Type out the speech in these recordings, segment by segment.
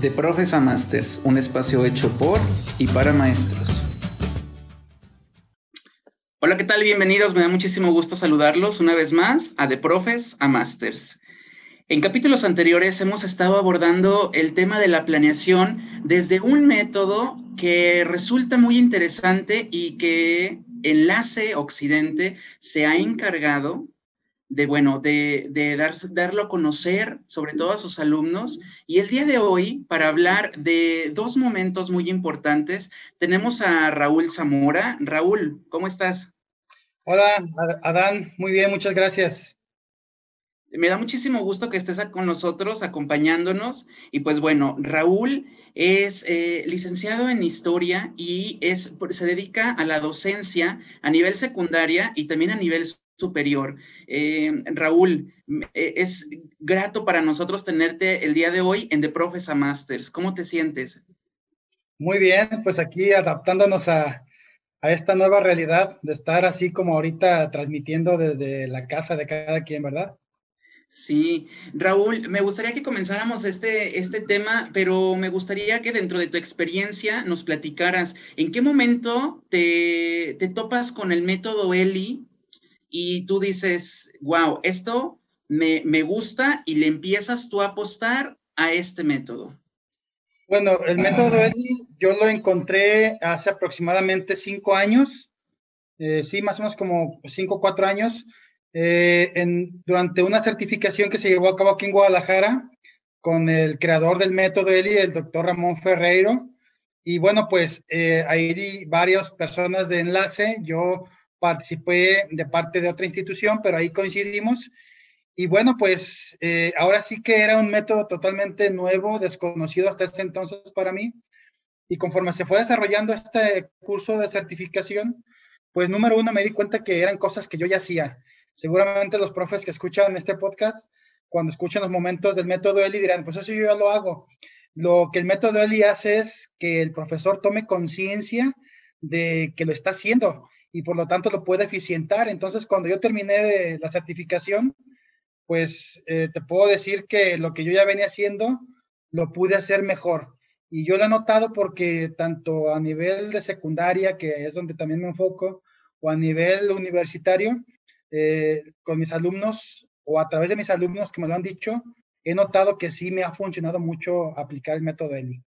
De Profes a Masters, un espacio hecho por y para maestros. Hola, ¿qué tal? Bienvenidos. Me da muchísimo gusto saludarlos una vez más a De Profes a Masters. En capítulos anteriores hemos estado abordando el tema de la planeación desde un método que resulta muy interesante y que Enlace Occidente se ha encargado de, bueno, de, darlo a conocer, sobre todo a sus alumnos. Y el día de hoy, para hablar de dos momentos muy importantes, tenemos a Raúl Zamora. Raúl, ¿cómo estás? Hola, Adán, muy bien, muchas gracias. Me da muchísimo gusto que estés con nosotros, acompañándonos. Y pues bueno, Raúl es eh, licenciado en historia y es, se dedica a la docencia a nivel secundaria y también a nivel superior. Eh, Raúl, eh, es grato para nosotros tenerte el día de hoy en The Profesa Masters. ¿Cómo te sientes? Muy bien, pues aquí adaptándonos a, a esta nueva realidad de estar así como ahorita transmitiendo desde la casa de cada quien, ¿verdad? Sí, Raúl, me gustaría que comenzáramos este, este tema, pero me gustaría que dentro de tu experiencia nos platicaras en qué momento te, te topas con el método ELI y tú dices, wow, esto me, me gusta y le empiezas tú a apostar a este método. Bueno, el método ELI yo lo encontré hace aproximadamente cinco años, eh, sí, más o menos como cinco o cuatro años, eh, en, durante una certificación que se llevó a cabo aquí en Guadalajara con el creador del método ELI, el doctor Ramón Ferreiro. Y bueno, pues eh, ahí varias personas de enlace, yo participé de parte de otra institución, pero ahí coincidimos. Y bueno, pues eh, ahora sí que era un método totalmente nuevo, desconocido hasta ese entonces para mí. Y conforme se fue desarrollando este curso de certificación, pues número uno me di cuenta que eran cosas que yo ya hacía. Seguramente los profes que escuchan este podcast, cuando escuchan los momentos del método ELI, dirán, pues eso yo ya lo hago. Lo que el método ELI hace es que el profesor tome conciencia de que lo está haciendo y por lo tanto lo puede eficientar. Entonces, cuando yo terminé la certificación, pues eh, te puedo decir que lo que yo ya venía haciendo, lo pude hacer mejor. Y yo lo he notado porque tanto a nivel de secundaria, que es donde también me enfoco, o a nivel universitario, eh, con mis alumnos o a través de mis alumnos que me lo han dicho, he notado que sí me ha funcionado mucho aplicar el método ELI.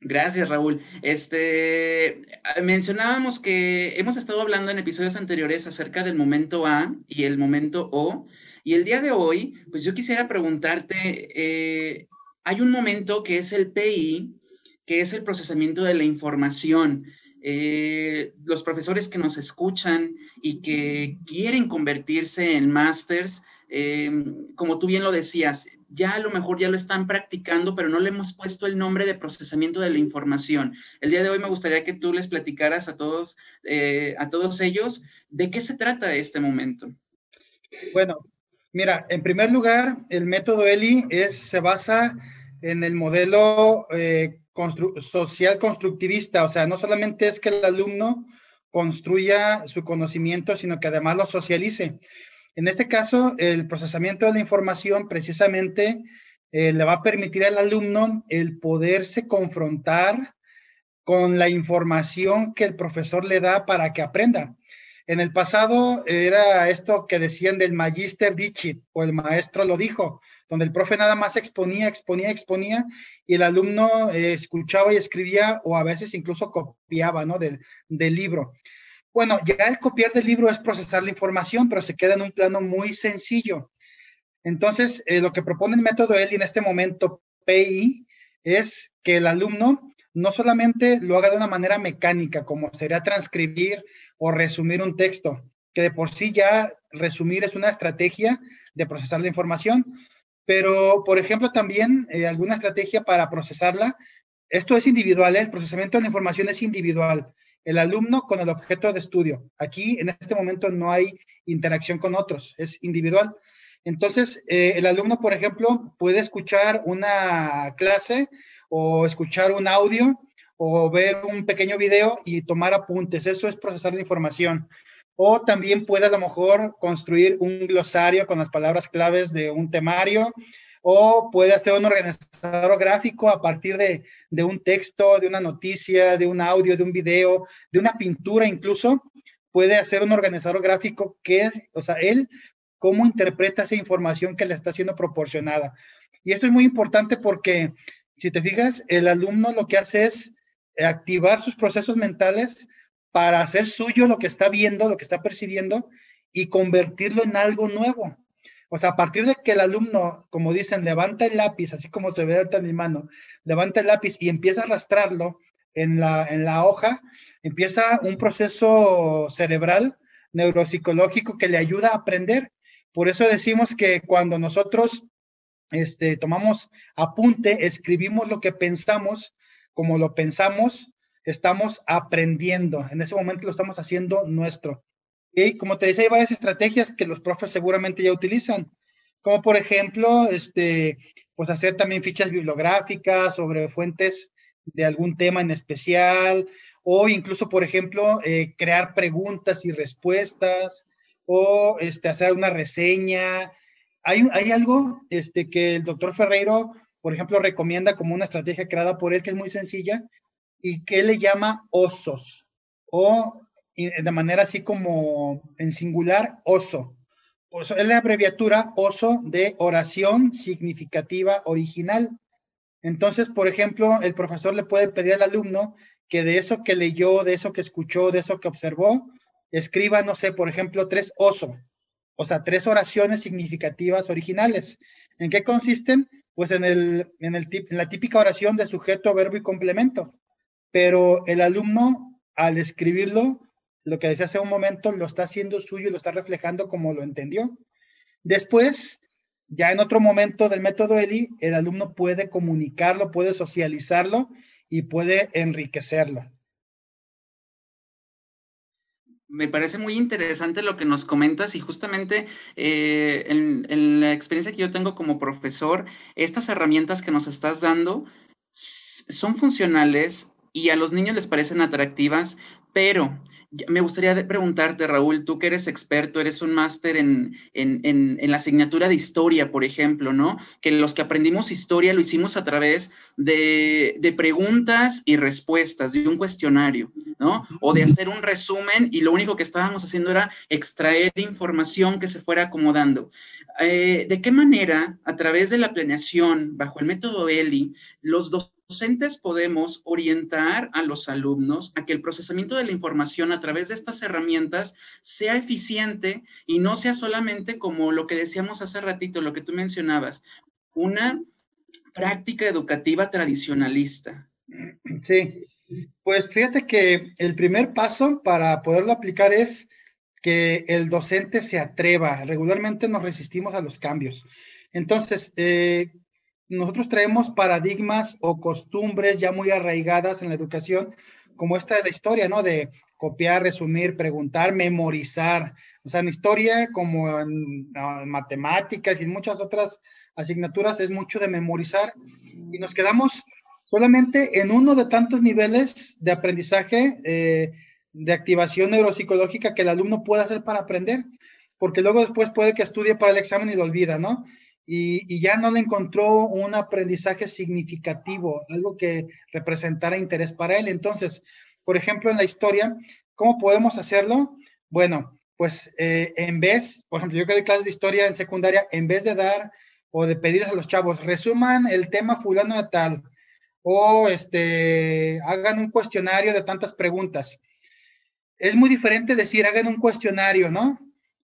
Gracias, Raúl. Este, mencionábamos que hemos estado hablando en episodios anteriores acerca del momento A y el momento O, y el día de hoy, pues yo quisiera preguntarte, eh, hay un momento que es el PI, que es el procesamiento de la información. Eh, los profesores que nos escuchan y que quieren convertirse en masters, eh, como tú bien lo decías, ya a lo mejor ya lo están practicando, pero no le hemos puesto el nombre de procesamiento de la información. El día de hoy me gustaría que tú les platicaras a todos, eh, a todos ellos de qué se trata este momento. Bueno, mira, en primer lugar, el método ELI es, se basa en el modelo eh, social constructivista, o sea, no solamente es que el alumno construya su conocimiento, sino que además lo socialice. En este caso, el procesamiento de la información precisamente eh, le va a permitir al alumno el poderse confrontar con la información que el profesor le da para que aprenda. En el pasado era esto que decían del magister dicit o el maestro lo dijo, donde el profe nada más exponía, exponía, exponía y el alumno eh, escuchaba y escribía o a veces incluso copiaba ¿no? del, del libro. Bueno, ya el copiar del libro es procesar la información, pero se queda en un plano muy sencillo. Entonces, eh, lo que propone el método ELI en este momento, PI, es que el alumno no solamente lo haga de una manera mecánica, como sería transcribir o resumir un texto, que de por sí ya resumir es una estrategia de procesar la información, pero, por ejemplo, también eh, alguna estrategia para procesarla. Esto es individual, ¿eh? el procesamiento de la información es individual el alumno con el objeto de estudio. Aquí en este momento no hay interacción con otros, es individual. Entonces, eh, el alumno, por ejemplo, puede escuchar una clase o escuchar un audio o ver un pequeño video y tomar apuntes. Eso es procesar la información. O también puede a lo mejor construir un glosario con las palabras claves de un temario o puede hacer un organizador gráfico a partir de, de, un texto, de una noticia, de un audio, de un video, de una pintura incluso. Puede hacer un organizador gráfico que es, o sea, él cómo interpreta esa información que le está siendo proporcionada. Y esto es muy importante porque, si te fijas, el alumno lo que hace es activar sus procesos mentales para hacer suyo lo que está viendo, lo que está percibiendo y convertirlo en algo nuevo. O sea, a partir de que el alumno, como dicen, levanta el lápiz, así como se ve ahorita en mi mano, levanta el lápiz y empieza a arrastrarlo en la, en la hoja, empieza un proceso cerebral, neuropsicológico que le ayuda a aprender. Por eso decimos que cuando nosotros este, tomamos apunte, escribimos lo que pensamos, como lo pensamos, estamos aprendiendo. En ese momento lo estamos haciendo nuestro. Y como te decía, hay varias estrategias que los profes seguramente ya utilizan, como por ejemplo, este, pues hacer también fichas bibliográficas sobre fuentes de algún tema en especial, o incluso, por ejemplo, eh, crear preguntas y respuestas, o este, hacer una reseña. Hay, hay algo este, que el doctor Ferreiro, por ejemplo, recomienda como una estrategia creada por él que es muy sencilla y que él le llama osos o de manera así como en singular, oso. Pues es la abreviatura oso de oración significativa original. Entonces, por ejemplo, el profesor le puede pedir al alumno que de eso que leyó, de eso que escuchó, de eso que observó, escriba, no sé, por ejemplo, tres oso, o sea, tres oraciones significativas originales. ¿En qué consisten? Pues en, el, en, el, en la típica oración de sujeto, verbo y complemento. Pero el alumno, al escribirlo, lo que decía hace un momento, lo está haciendo suyo y lo está reflejando como lo entendió. Después, ya en otro momento del método ELI, el alumno puede comunicarlo, puede socializarlo y puede enriquecerlo me parece muy interesante lo que nos comentas y justamente eh, en, la experiencia que yo tengo como profesor, estas herramientas que nos estás dando son funcionales y a los niños les parecen atractivas, pero me gustaría preguntarte, Raúl, tú que eres experto, eres un máster en, la asignatura de historia, por ejemplo, ¿no? Que los que aprendimos historia lo hicimos a través de, de, preguntas y respuestas, de un cuestionario, ¿no? O de hacer un resumen y lo único que estábamos haciendo era extraer información que se fuera acomodando. Eh, ¿De qué manera, a través de la planeación, bajo el método ELI, los dos docentes podemos orientar a los alumnos a que el procesamiento de la información a través de estas herramientas sea eficiente y no sea solamente como lo que decíamos hace ratito, lo que tú mencionabas, una práctica educativa tradicionalista. Sí, pues fíjate que el primer paso para poderlo aplicar es que el docente se atreva. Regularmente nos resistimos a los cambios. Entonces, eh, nosotros traemos paradigmas o costumbres ya muy arraigadas en la educación, como esta de la historia, ¿no? De copiar, resumir, preguntar, memorizar. O sea, en historia, como en, matemáticas y en muchas otras asignaturas, es mucho de memorizar y nos quedamos solamente en uno de tantos niveles de aprendizaje, eh, de activación neuropsicológica que el alumno puede hacer para aprender, porque luego después puede que estudie para el examen y lo olvida, ¿no? Y, ya no le encontró un aprendizaje significativo, algo que representara interés para él. Entonces, por ejemplo, en la historia, ¿cómo podemos hacerlo? Bueno, pues eh, en vez, por ejemplo, yo que doy clases de historia en secundaria, en vez de dar o de pedirles a los chavos, resuman el tema fulano de tal, o este, hagan un cuestionario de tantas preguntas. Es muy diferente decir, hagan un cuestionario, ¿no?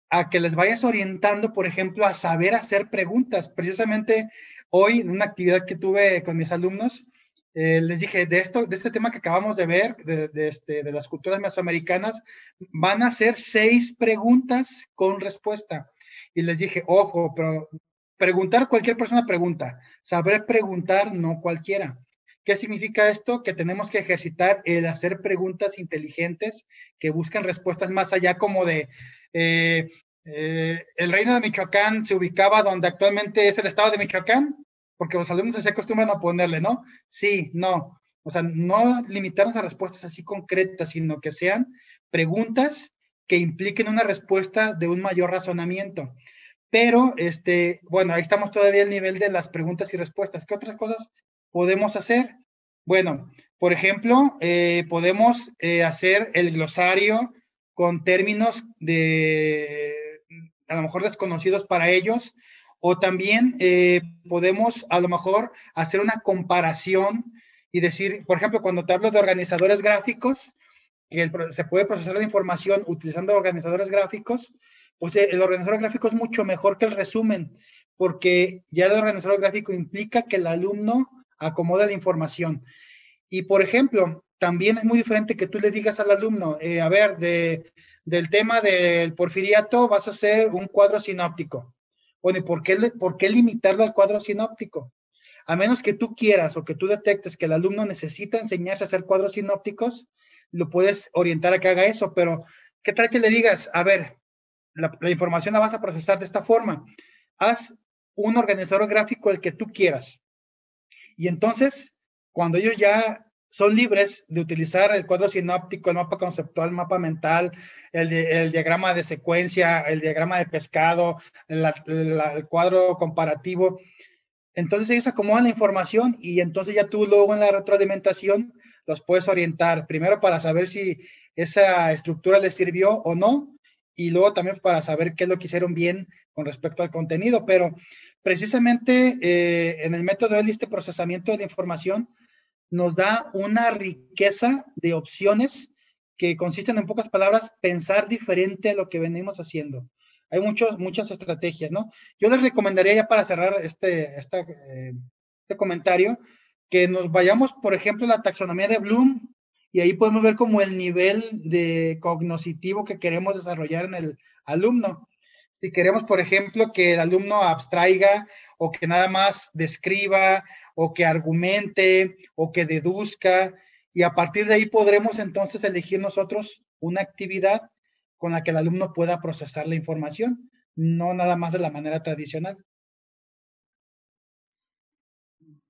A que les vayas orientando, por ejemplo, a saber hacer preguntas. Precisamente hoy, en una actividad que tuve con mis alumnos, eh, les dije, de, esto, de este tema que acabamos de ver, de, este, de las culturas mesoamericanas, van a ser seis preguntas con respuesta. Y les dije, ojo, pero preguntar cualquier persona pregunta, saber preguntar no cualquiera. ¿Qué significa esto? Que tenemos que ejercitar el hacer preguntas inteligentes que buscan respuestas más allá como de, eh, eh, el reino de Michoacán se ubicaba donde actualmente es el estado de Michoacán, porque los alumnos se acostumbran a ponerle, ¿no? Sí, no. O sea, no limitarnos a respuestas así concretas, sino que sean preguntas que impliquen una respuesta de un mayor razonamiento. Pero, este, bueno, ahí estamos todavía al nivel de las preguntas y respuestas. ¿Qué otras cosas podemos hacer? Bueno, por ejemplo, eh, podemos hacer el glosario con términos de, a lo mejor desconocidos para ellos, o también eh, podemos a lo mejor hacer una comparación y decir, por ejemplo, cuando te hablo de organizadores gráficos, que se puede procesar la información utilizando organizadores gráficos, pues el organizador gráfico es mucho mejor que el resumen, porque ya el organizador gráfico implica que el alumno acomoda la información. Y por ejemplo, también es muy diferente que tú le digas al alumno, eh, a ver, de, del tema del porfiriato vas a hacer un cuadro sinóptico. Bueno, ¿y por qué, por qué limitarlo al cuadro sinóptico? A menos que tú quieras o que tú detectes que el alumno necesita enseñarse a hacer cuadros sinópticos, lo puedes orientar a que haga eso, pero ¿qué tal que le digas, a ver, la, la información la vas a procesar de esta forma? Haz un organizador gráfico el que tú quieras. Y entonces cuando ellos ya son libres de utilizar el cuadro sinóptico, el mapa conceptual, el mapa mental, el, diagrama de secuencia, el diagrama de pescado, el, cuadro comparativo. Entonces ellos acomodan la información y entonces ya tú luego en la retroalimentación los puedes orientar, primero para saber si esa estructura les sirvió o no, y luego también para saber qué es lo que hicieron bien con respecto al contenido. Pero precisamente eh, en el método de este procesamiento de la información, nos da una riqueza de opciones que consisten en pocas palabras, pensar diferente a lo que venimos haciendo. Hay muchos, muchas estrategias, ¿no? Yo les recomendaría ya para cerrar este, este, este comentario que nos vayamos, por ejemplo, a la taxonomía de Bloom y ahí podemos ver como el nivel de cognoscitivo que queremos desarrollar en el alumno. Si queremos, por ejemplo, que el alumno abstraiga o que nada más describa o que argumente o que deduzca y a partir de ahí podremos entonces elegir nosotros una actividad con la que el alumno pueda procesar la información, no nada más de la manera tradicional.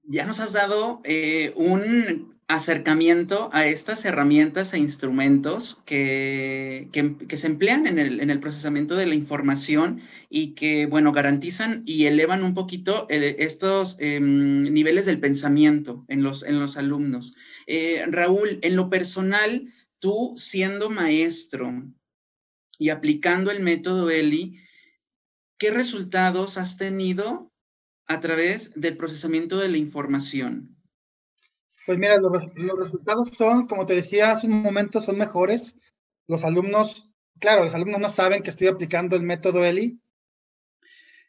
Ya nos has dado eh, un acercamiento a estas herramientas e instrumentos que, que, se emplean en el, en el, procesamiento de la información y que, bueno, garantizan y elevan un poquito eh, estos em, niveles del pensamiento en los, en los alumnos. Eh, Raúl, en lo personal, tú siendo maestro y aplicando el método ELI, ¿qué resultados has tenido a través del procesamiento de la información? Pues mira, los, resultados son, como te decía hace un momento, son mejores. Los alumnos, claro, los alumnos no saben que estoy aplicando el método ELI,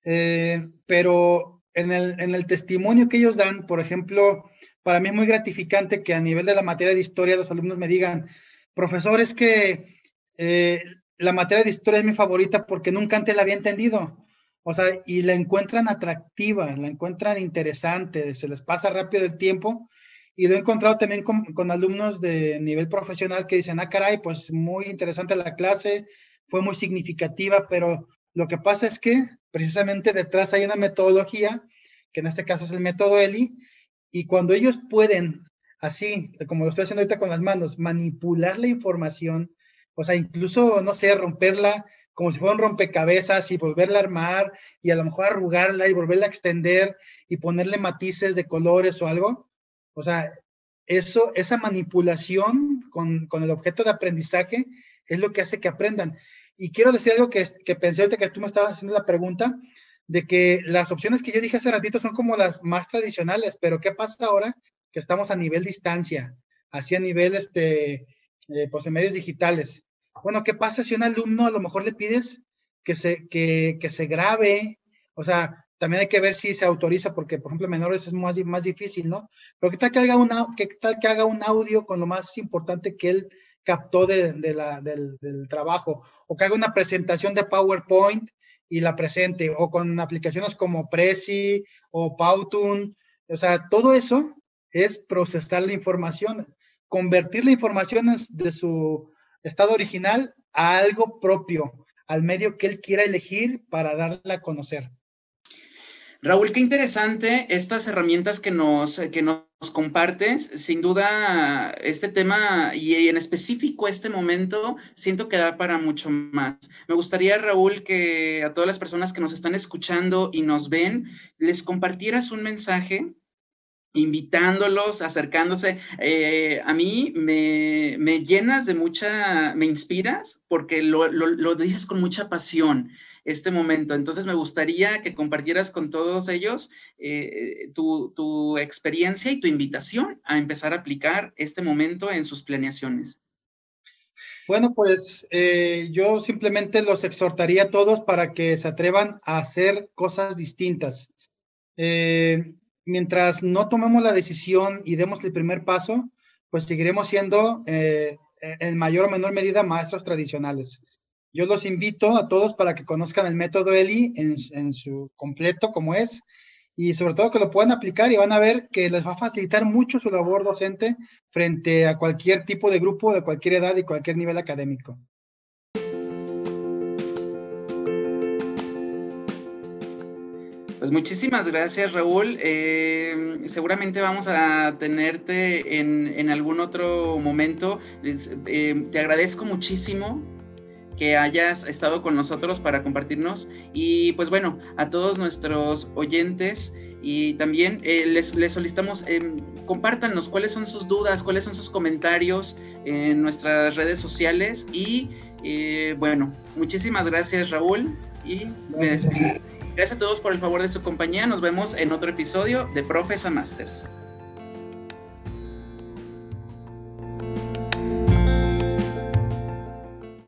eh, pero en el, en el testimonio que ellos dan, por ejemplo, para mí es muy gratificante que a nivel de la materia de historia los alumnos me digan, profesor, es que eh, la materia de historia es mi favorita porque nunca antes la había entendido. O sea, y la encuentran atractiva, la encuentran interesante, se les pasa rápido el tiempo y lo he encontrado también con, alumnos de nivel profesional que dicen, ah, caray, pues muy interesante la clase, fue muy significativa, pero lo que pasa es que precisamente detrás hay una metodología, que en este caso es el método ELI, y cuando ellos pueden, así, como lo estoy haciendo ahorita con las manos, manipular la información, o sea, incluso, no sé, romperla como si fuera un rompecabezas y volverla a armar y a lo mejor arrugarla y volverla a extender y ponerle matices de colores o algo, o sea, eso, esa manipulación con, el objeto de aprendizaje es lo que hace que aprendan. Y quiero decir algo que, que pensé ahorita que tú me estabas haciendo la pregunta, de que las opciones que yo dije hace ratito son como las más tradicionales, pero ¿qué pasa ahora que estamos a nivel distancia, así a nivel, este, eh, pues en medios digitales? Bueno, ¿qué pasa si un alumno a lo mejor le pides que se, que, que se grabe? O sea, también hay que ver si se autoriza, porque por ejemplo menores es más, más difícil, ¿no? Pero qué tal que haga, qué tal que haga un audio con lo más importante que él captó de, la, del, del, trabajo, o que haga una presentación de PowerPoint y la presente, o con aplicaciones como Prezi o Powtoon, o sea, todo eso es procesar la información, convertir la información de su estado original a algo propio, al medio que él quiera elegir para darla a conocer. Raúl, qué interesante estas herramientas que nos, que nos compartes. Sin duda, este tema y en específico este momento, siento que da para mucho más. Me gustaría, Raúl, que a todas las personas que nos están escuchando y nos ven, les compartieras un mensaje invitándolos, acercándose. Eh, a mí me, me, llenas de mucha, me inspiras porque lo, lo, lo, dices con mucha pasión este momento. Entonces me gustaría que compartieras con todos ellos eh, tu, tu, experiencia y tu invitación a empezar a aplicar este momento en sus planeaciones. Bueno, pues eh, yo simplemente los exhortaría a todos para que se atrevan a hacer cosas distintas. Eh, mientras no tomemos la decisión y demos el primer paso, pues seguiremos siendo eh, en mayor o menor medida maestros tradicionales. Yo los invito a todos para que conozcan el método ELI en, su completo como es y sobre todo que lo puedan aplicar y van a ver que les va a facilitar mucho su labor docente frente a cualquier tipo de grupo de cualquier edad y cualquier nivel académico. Pues muchísimas gracias, Raúl. Eh, seguramente vamos a tenerte en, en algún otro momento. Eh, te agradezco muchísimo que hayas estado con nosotros para compartirnos. Y pues bueno, a todos nuestros oyentes y también eh, les, les, solicitamos, eh, compártanos cuáles son sus dudas, cuáles son sus comentarios en nuestras redes sociales. Y eh, bueno, muchísimas gracias Raúl y gracias. Gracias a todos por el favor de su compañía. Nos vemos en otro episodio de Profesa Masters.